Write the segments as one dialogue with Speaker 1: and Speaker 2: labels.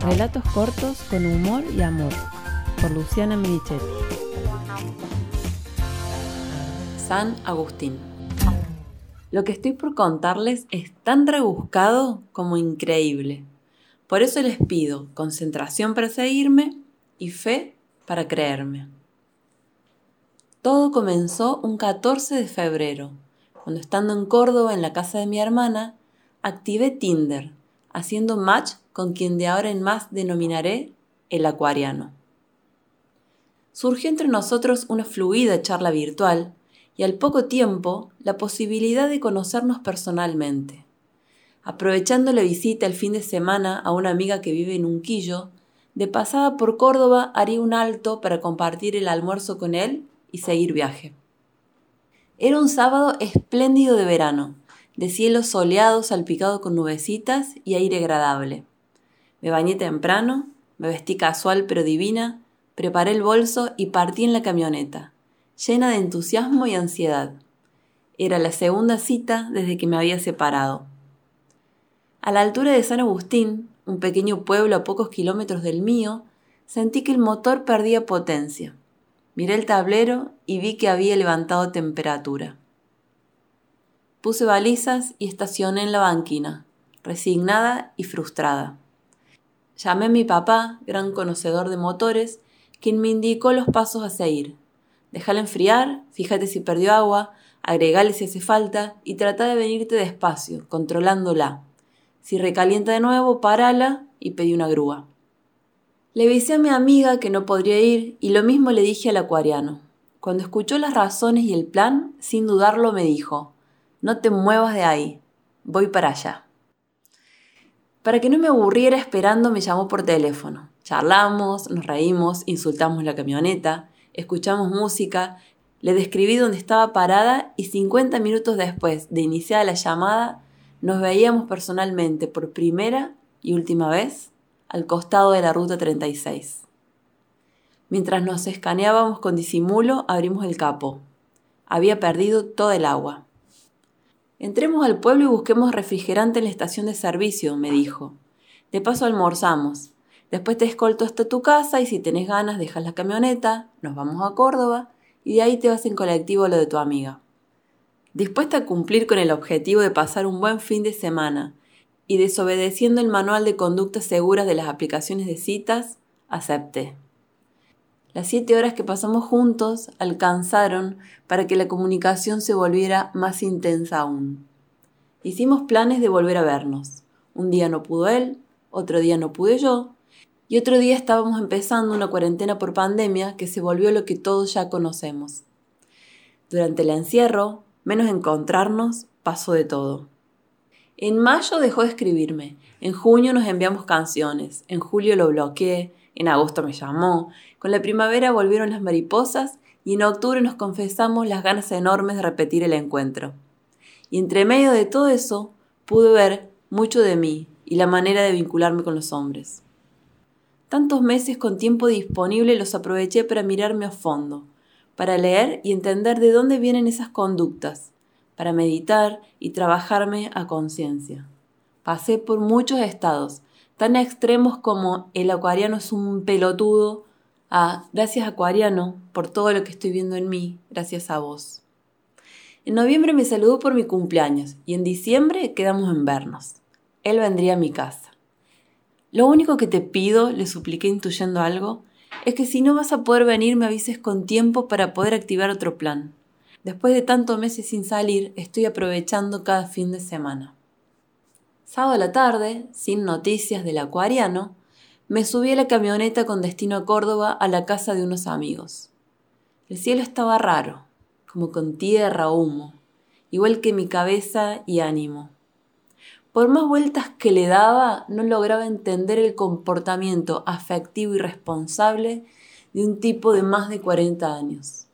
Speaker 1: Relatos cortos con humor y amor, por Luciana Merichetti. San Agustín. Lo que estoy por contarles es tan rebuscado como increíble. Por eso les pido concentración para seguirme y fe para creerme. Todo comenzó un 14 de febrero, cuando estando en Córdoba en la casa de mi hermana, activé Tinder, haciendo match con quien de ahora en más denominaré el acuariano. Surgió entre nosotros una fluida charla virtual y al poco tiempo la posibilidad de conocernos personalmente. Aprovechando la visita el fin de semana a una amiga que vive en Unquillo, de pasada por Córdoba haría un alto para compartir el almuerzo con él y seguir viaje. Era un sábado espléndido de verano, de cielo soleado salpicado con nubecitas y aire agradable. Me bañé temprano, me vestí casual pero divina, preparé el bolso y partí en la camioneta, llena de entusiasmo y ansiedad. Era la segunda cita desde que me había separado. A la altura de San Agustín, un pequeño pueblo a pocos kilómetros del mío, sentí que el motor perdía potencia. Miré el tablero y vi que había levantado temperatura. Puse balizas y estacioné en la banquina, resignada y frustrada. Llamé a mi papá, gran conocedor de motores, quien me indicó los pasos a seguir. Déjala enfriar, fíjate si perdió agua, agregale si hace falta y trata de venirte despacio, controlándola. Si recalienta de nuevo, parala y pedí una grúa. Le avisé a mi amiga que no podría ir y lo mismo le dije al acuariano. Cuando escuchó las razones y el plan, sin dudarlo me dijo, no te muevas de ahí, voy para allá. Para que no me aburriera esperando me llamó por teléfono. Charlamos, nos reímos, insultamos la camioneta, escuchamos música, le describí dónde estaba parada y 50 minutos después de iniciar la llamada nos veíamos personalmente por primera y última vez al costado de la ruta 36. Mientras nos escaneábamos con disimulo, abrimos el capo. Había perdido todo el agua. Entremos al pueblo y busquemos refrigerante en la estación de servicio, me dijo. De paso almorzamos. Después te escolto hasta tu casa y si tenés ganas dejas la camioneta, nos vamos a Córdoba y de ahí te vas en colectivo a lo de tu amiga. Dispuesta a cumplir con el objetivo de pasar un buen fin de semana y desobedeciendo el manual de conductas seguras de las aplicaciones de citas, acepté. Las siete horas que pasamos juntos alcanzaron para que la comunicación se volviera más intensa aún. Hicimos planes de volver a vernos. Un día no pudo él, otro día no pude yo, y otro día estábamos empezando una cuarentena por pandemia que se volvió lo que todos ya conocemos. Durante el encierro, menos encontrarnos, pasó de todo. En mayo dejó de escribirme, en junio nos enviamos canciones, en julio lo bloqueé, en agosto me llamó, con la primavera volvieron las mariposas y en octubre nos confesamos las ganas enormes de repetir el encuentro. Y entre medio de todo eso pude ver mucho de mí y la manera de vincularme con los hombres. Tantos meses con tiempo disponible los aproveché para mirarme a fondo, para leer y entender de dónde vienen esas conductas, para meditar y trabajarme a conciencia. Pasé por muchos estados, tan extremos como el acuariano es un pelotudo, a gracias acuariano por todo lo que estoy viendo en mí, gracias a vos. En noviembre me saludó por mi cumpleaños y en diciembre quedamos en vernos. Él vendría a mi casa. Lo único que te pido, le supliqué intuyendo algo, es que si no vas a poder venir me avises con tiempo para poder activar otro plan. Después de tantos meses sin salir, estoy aprovechando cada fin de semana. Sábado a la tarde, sin noticias del acuariano, me subí a la camioneta con destino a Córdoba a la casa de unos amigos. El cielo estaba raro, como con tierra o humo, igual que mi cabeza y ánimo. Por más vueltas que le daba, no lograba entender el comportamiento afectivo y responsable de un tipo de más de 40 años.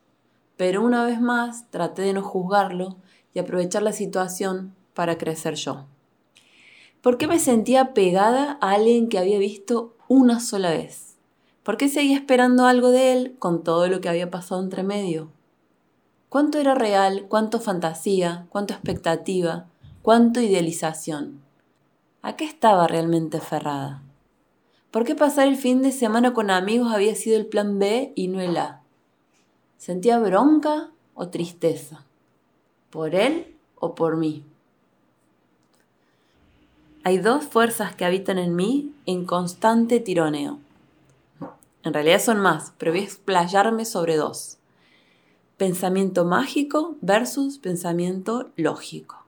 Speaker 1: Pero una vez más traté de no juzgarlo y aprovechar la situación para crecer yo. ¿Por qué me sentía pegada a alguien que había visto una sola vez? ¿Por qué seguía esperando algo de él con todo lo que había pasado entre medio? ¿Cuánto era real? ¿Cuánto fantasía? ¿Cuánto expectativa? ¿Cuánto idealización? ¿A qué estaba realmente aferrada? ¿Por qué pasar el fin de semana con amigos había sido el plan B y no el A? ¿Sentía bronca o tristeza? ¿Por él o por mí? Hay dos fuerzas que habitan en mí en constante tironeo. En realidad son más, pero voy a explayarme sobre dos. Pensamiento mágico versus pensamiento lógico.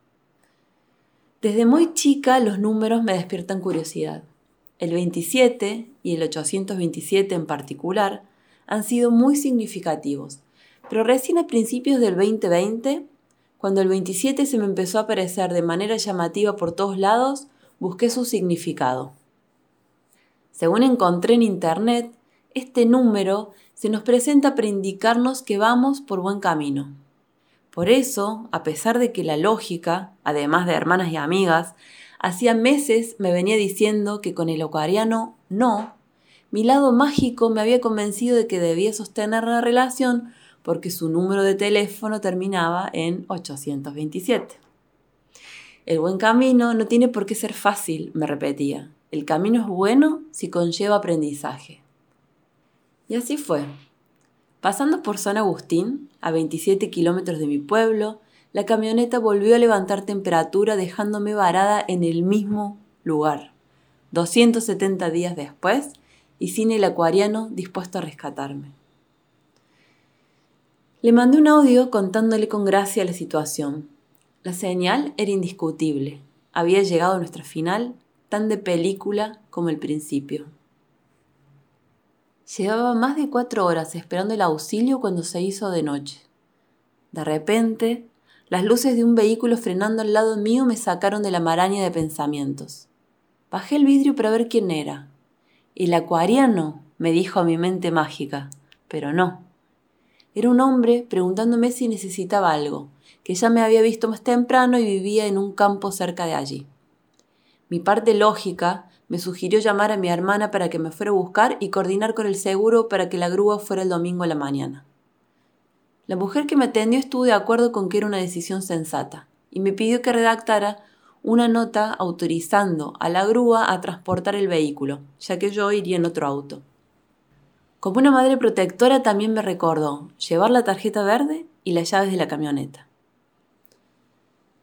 Speaker 1: Desde muy chica los números me despiertan curiosidad. El 27 y el 827 en particular han sido muy significativos, pero recién a principios del 2020, cuando el 27 se me empezó a aparecer de manera llamativa por todos lados, busqué su significado. Según encontré en Internet, este número se nos presenta para indicarnos que vamos por buen camino. Por eso, a pesar de que la lógica, además de hermanas y amigas, hacía meses me venía diciendo que con el ocariano no, mi lado mágico me había convencido de que debía sostener la relación porque su número de teléfono terminaba en 827. El buen camino no tiene por qué ser fácil, me repetía. El camino es bueno si conlleva aprendizaje. Y así fue. Pasando por San Agustín, a 27 kilómetros de mi pueblo, la camioneta volvió a levantar temperatura dejándome varada en el mismo lugar, 270 días después, y sin el acuariano dispuesto a rescatarme. Le mandé un audio contándole con gracia la situación. La señal era indiscutible. Había llegado a nuestra final tan de película como el principio. Llevaba más de cuatro horas esperando el auxilio cuando se hizo de noche. De repente, las luces de un vehículo frenando al lado mío me sacaron de la maraña de pensamientos. Bajé el vidrio para ver quién era. El acuariano, me dijo a mi mente mágica, pero no. Era un hombre preguntándome si necesitaba algo, que ya me había visto más temprano y vivía en un campo cerca de allí. Mi parte lógica me sugirió llamar a mi hermana para que me fuera a buscar y coordinar con el seguro para que la grúa fuera el domingo a la mañana. La mujer que me atendió estuvo de acuerdo con que era una decisión sensata y me pidió que redactara una nota autorizando a la grúa a transportar el vehículo, ya que yo iría en otro auto. Como una madre protectora también me recordó llevar la tarjeta verde y las llaves de la camioneta.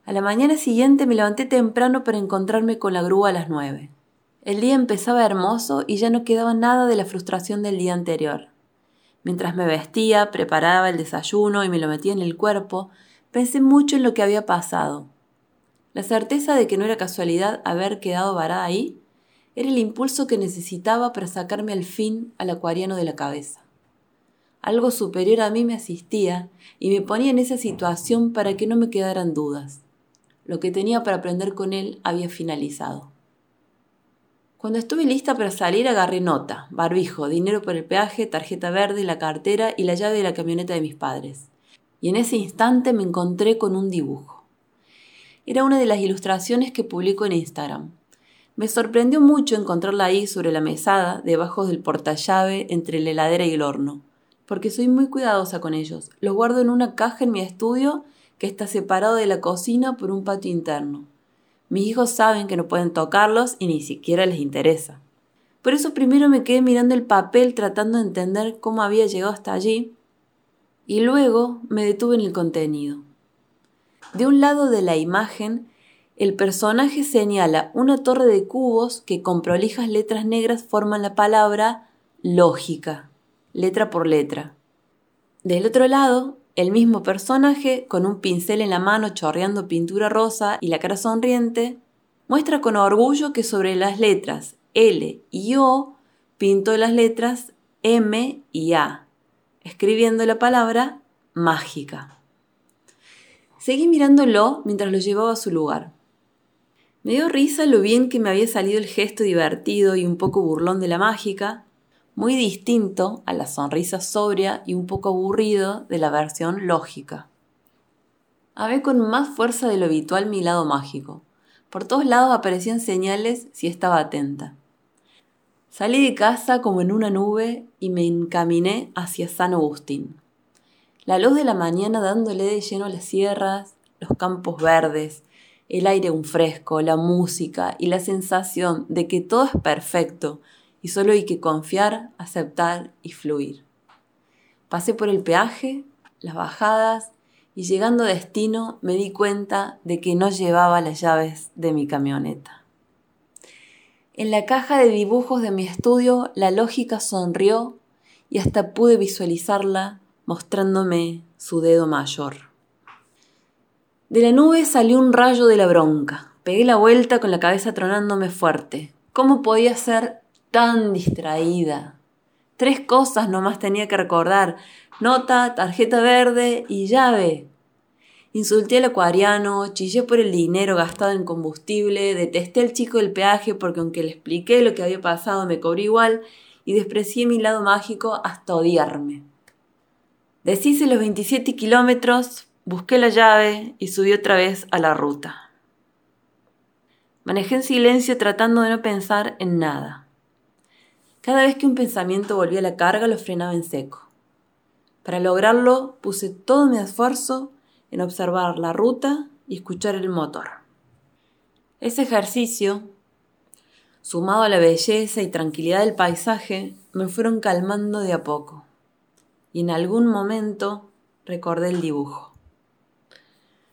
Speaker 1: A la mañana siguiente me levanté temprano para encontrarme con la grúa a las nueve. El día empezaba hermoso y ya no quedaba nada de la frustración del día anterior. Mientras me vestía, preparaba el desayuno y me lo metía en el cuerpo, pensé mucho en lo que había pasado. La certeza de que no era casualidad haber quedado varada ahí era el impulso que necesitaba para sacarme al fin al acuariano de la cabeza. Algo superior a mí me asistía y me ponía en esa situación para que no me quedaran dudas. Lo que tenía para aprender con él había finalizado. Cuando estuve lista para salir agarré nota, barbijo, dinero por el peaje, tarjeta verde, la cartera y la llave de la camioneta de mis padres. Y en ese instante me encontré con un dibujo. Era una de las ilustraciones que publico en Instagram. Me sorprendió mucho encontrarla ahí sobre la mesada, debajo del portallave entre la heladera y el horno, porque soy muy cuidadosa con ellos. Los guardo en una caja en mi estudio que está separado de la cocina por un patio interno. Mis hijos saben que no pueden tocarlos y ni siquiera les interesa. Por eso primero me quedé mirando el papel tratando de entender cómo había llegado hasta allí y luego me detuve en el contenido. De un lado de la imagen, el personaje señala una torre de cubos que con prolijas letras negras forman la palabra lógica, letra por letra. Del otro lado, el mismo personaje, con un pincel en la mano chorreando pintura rosa y la cara sonriente, muestra con orgullo que sobre las letras L y O pintó las letras M y A, escribiendo la palabra mágica. Seguí mirándolo mientras lo llevaba a su lugar. Me dio risa lo bien que me había salido el gesto divertido y un poco burlón de la mágica, muy distinto a la sonrisa sobria y un poco aburrido de la versión lógica. Había con más fuerza de lo habitual mi lado mágico. Por todos lados aparecían señales si estaba atenta. Salí de casa como en una nube y me encaminé hacia San Agustín. La luz de la mañana dándole de lleno las sierras, los campos verdes, el aire un fresco, la música y la sensación de que todo es perfecto y solo hay que confiar, aceptar y fluir. Pasé por el peaje, las bajadas y llegando a destino me di cuenta de que no llevaba las llaves de mi camioneta. En la caja de dibujos de mi estudio la lógica sonrió y hasta pude visualizarla mostrándome su dedo mayor. De la nube salió un rayo de la bronca. Pegué la vuelta con la cabeza tronándome fuerte. ¿Cómo podía ser tan distraída? Tres cosas nomás tenía que recordar. Nota, tarjeta verde y llave. Insulté al acuariano, chillé por el dinero gastado en combustible, detesté al chico del peaje porque aunque le expliqué lo que había pasado me cobró igual y desprecié mi lado mágico hasta odiarme. Deshice los 27 kilómetros, busqué la llave y subí otra vez a la ruta. Manejé en silencio tratando de no pensar en nada. Cada vez que un pensamiento volvía a la carga lo frenaba en seco. Para lograrlo puse todo mi esfuerzo en observar la ruta y escuchar el motor. Ese ejercicio, sumado a la belleza y tranquilidad del paisaje, me fueron calmando de a poco. Y en algún momento recordé el dibujo.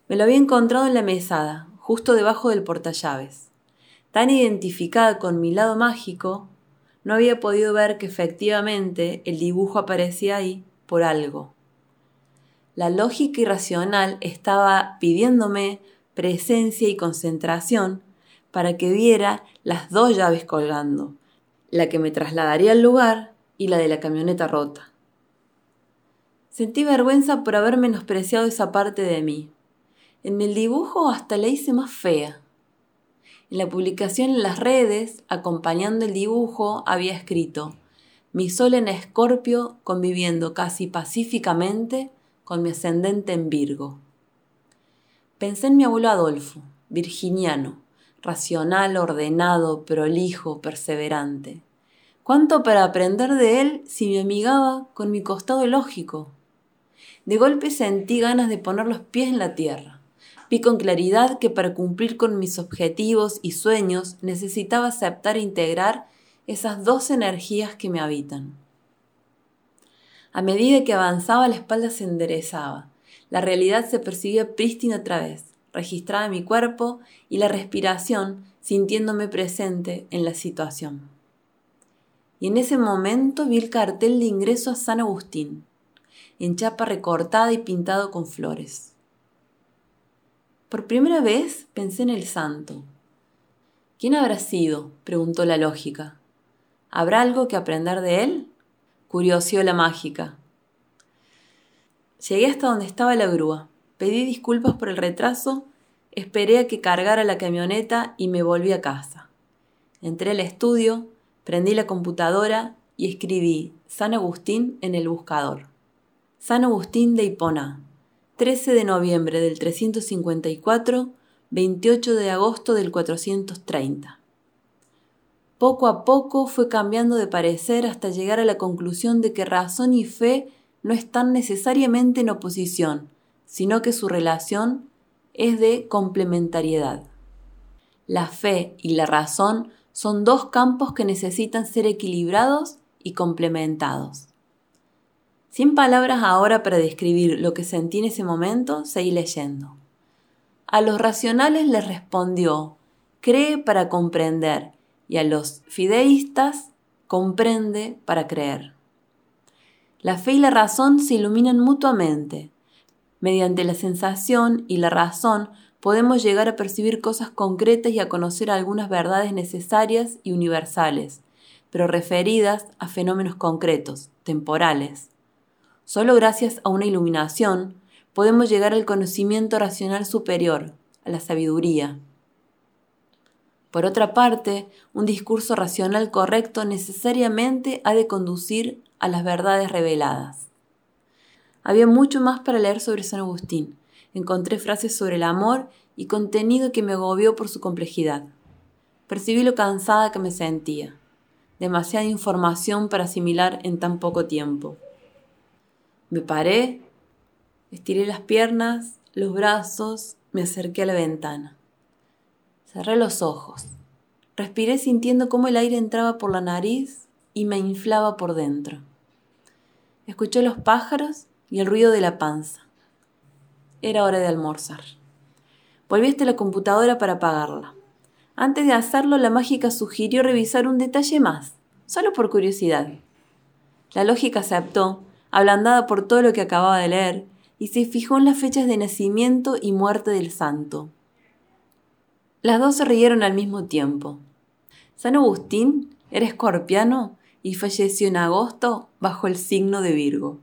Speaker 1: Me lo había encontrado en la mesada, justo debajo del portallaves. Tan identificada con mi lado mágico, no había podido ver que efectivamente el dibujo aparecía ahí por algo la lógica irracional estaba pidiéndome presencia y concentración para que viera las dos llaves colgando, la que me trasladaría al lugar y la de la camioneta rota. Sentí vergüenza por haber menospreciado esa parte de mí. En el dibujo hasta la hice más fea. En la publicación en las redes, acompañando el dibujo, había escrito Mi sol en escorpio conviviendo casi pacíficamente con mi ascendente en Virgo. Pensé en mi abuelo Adolfo, virginiano, racional, ordenado, prolijo, perseverante. ¿Cuánto para aprender de él si me amigaba con mi costado lógico? De golpe sentí ganas de poner los pies en la tierra. Vi con claridad que para cumplir con mis objetivos y sueños necesitaba aceptar e integrar esas dos energías que me habitan. A medida que avanzaba la espalda se enderezaba. La realidad se percibía prístina otra vez, registraba mi cuerpo y la respiración sintiéndome presente en la situación. Y en ese momento vi el cartel de ingreso a San Agustín, en chapa recortada y pintado con flores. Por primera vez pensé en el santo. ¿Quién habrá sido? preguntó la lógica. ¿Habrá algo que aprender de él? la mágica. Llegué hasta donde estaba la grúa. Pedí disculpas por el retraso, esperé a que cargara la camioneta y me volví a casa. Entré al estudio, prendí la computadora y escribí San Agustín en el buscador. San Agustín de Hipona, 13 de noviembre del 354, 28 de agosto del 430. Poco a poco fue cambiando de parecer hasta llegar a la conclusión de que razón y fe no están necesariamente en oposición, sino que su relación es de complementariedad. La fe y la razón son dos campos que necesitan ser equilibrados y complementados. Sin palabras ahora para describir lo que sentí en ese momento, seguí leyendo. A los racionales les respondió, cree para comprender y a los fideístas comprende para creer. La fe y la razón se iluminan mutuamente. Mediante la sensación y la razón podemos llegar a percibir cosas concretas y a conocer algunas verdades necesarias y universales, pero referidas a fenómenos concretos, temporales. Solo gracias a una iluminación podemos llegar al conocimiento racional superior, a la sabiduría. Por otra parte, un discurso racional correcto necesariamente ha de conducir a las verdades reveladas. Había mucho más para leer sobre San Agustín. Encontré frases sobre el amor y contenido que me agobió por su complejidad. Percibí lo cansada que me sentía. Demasiada información para asimilar en tan poco tiempo. Me paré, estiré las piernas, los brazos, me acerqué a la ventana. Cerré los ojos. Respiré sintiendo cómo el aire entraba por la nariz y me inflaba por dentro. Escuché los pájaros y el ruido de la panza. Era hora de almorzar. Volví hasta la computadora para apagarla. Antes de hacerlo, la mágica sugirió revisar un detalle más, solo por curiosidad. La lógica aceptó, ablandada por todo lo que acababa de leer, y se fijó en las fechas de nacimiento y muerte del santo. Las dos se rieron al mismo tiempo. San Agustín era escorpiano y falleció en agosto bajo el signo de Virgo.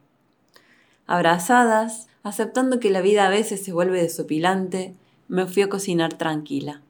Speaker 1: Abrazadas, aceptando que la vida a veces se vuelve desopilante, me fui a cocinar tranquila.